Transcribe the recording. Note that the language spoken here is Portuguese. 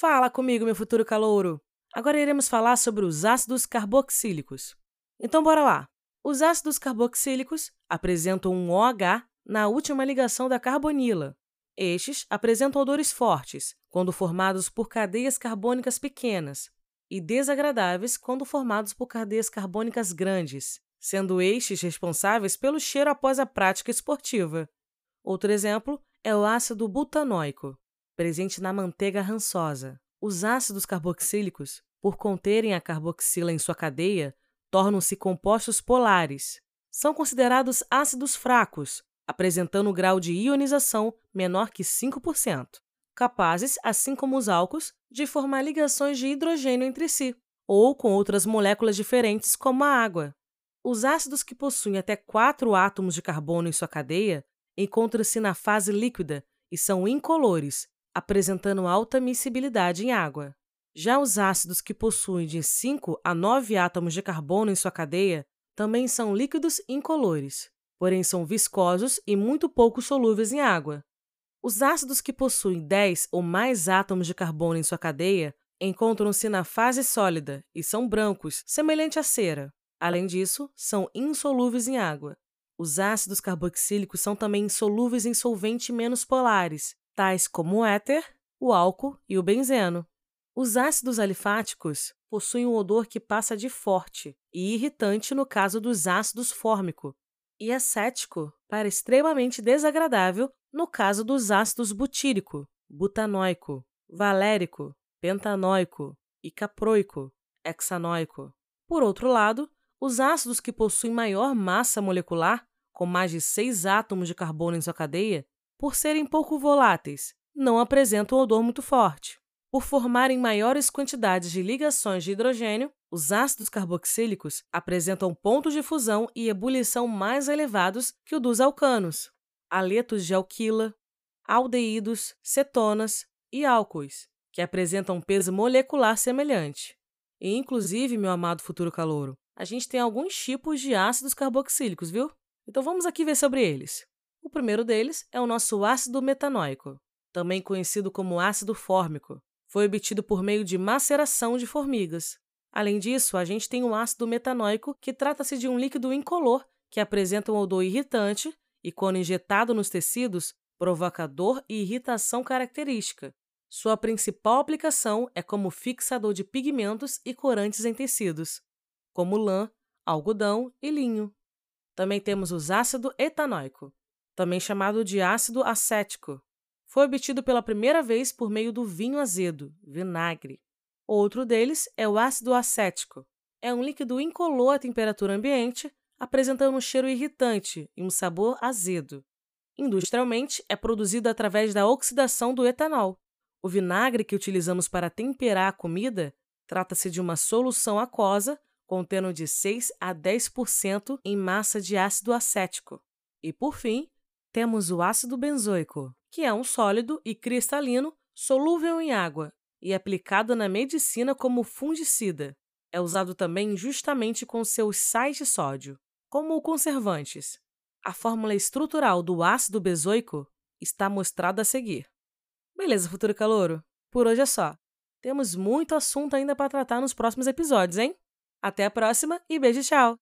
Fala comigo, meu futuro calouro! Agora iremos falar sobre os ácidos carboxílicos. Então, bora lá! Os ácidos carboxílicos apresentam um OH na última ligação da carbonila. Estes apresentam odores fortes, quando formados por cadeias carbônicas pequenas, e desagradáveis quando formados por cadeias carbônicas grandes, sendo estes responsáveis pelo cheiro após a prática esportiva. Outro exemplo é o ácido butanóico, presente na manteiga rançosa. Os ácidos carboxílicos, por conterem a carboxila em sua cadeia, tornam-se compostos polares. São considerados ácidos fracos, apresentando grau de ionização menor que 5%, capazes, assim como os álcools, de formar ligações de hidrogênio entre si, ou com outras moléculas diferentes, como a água. Os ácidos que possuem até quatro átomos de carbono em sua cadeia encontram-se na fase líquida e são incolores, apresentando alta miscibilidade em água. Já os ácidos que possuem de 5 a 9 átomos de carbono em sua cadeia também são líquidos incolores, porém são viscosos e muito pouco solúveis em água. Os ácidos que possuem 10 ou mais átomos de carbono em sua cadeia encontram-se na fase sólida e são brancos, semelhante à cera. Além disso, são insolúveis em água. Os ácidos carboxílicos são também insolúveis em solvente menos polares, tais como o éter, o álcool e o benzeno. Os ácidos alifáticos possuem um odor que passa de forte e irritante no caso dos ácidos fórmico, e acético para extremamente desagradável no caso dos ácidos butírico, butanóico, valérico, pentanóico e caproico, hexanóico. Por outro lado, os ácidos que possuem maior massa molecular, com mais de 6 átomos de carbono em sua cadeia, por serem pouco voláteis, não apresentam odor muito forte. Por formarem maiores quantidades de ligações de hidrogênio, os ácidos carboxílicos apresentam pontos de fusão e ebulição mais elevados que o dos alcanos, aletos de alquila, aldeídos, cetonas e álcoois, que apresentam peso molecular semelhante. E, inclusive, meu amado futuro calouro, a gente tem alguns tipos de ácidos carboxílicos, viu? Então vamos aqui ver sobre eles. O primeiro deles é o nosso ácido metanóico, também conhecido como ácido fórmico, foi obtido por meio de maceração de formigas. Além disso, a gente tem o ácido metanóico, que trata-se de um líquido incolor que apresenta um odor irritante e, quando injetado nos tecidos, provoca dor e irritação característica. Sua principal aplicação é como fixador de pigmentos e corantes em tecidos, como lã, algodão e linho. Também temos o ácido etanóico, também chamado de ácido acético, foi obtido pela primeira vez por meio do vinho azedo, vinagre. Outro deles é o ácido acético. É um líquido incolor à temperatura ambiente, apresentando um cheiro irritante e um sabor azedo. Industrialmente, é produzido através da oxidação do etanol. O vinagre que utilizamos para temperar a comida trata-se de uma solução aquosa contendo de 6 a 10% em massa de ácido acético. E, por fim, temos o ácido benzoico, que é um sólido e cristalino solúvel em água e aplicado na medicina como fungicida. É usado também justamente com seus sais de sódio, como conservantes. A fórmula estrutural do ácido benzoico está mostrada a seguir. Beleza, futuro calouro? Por hoje é só. Temos muito assunto ainda para tratar nos próximos episódios, hein? Até a próxima e beijo, tchau!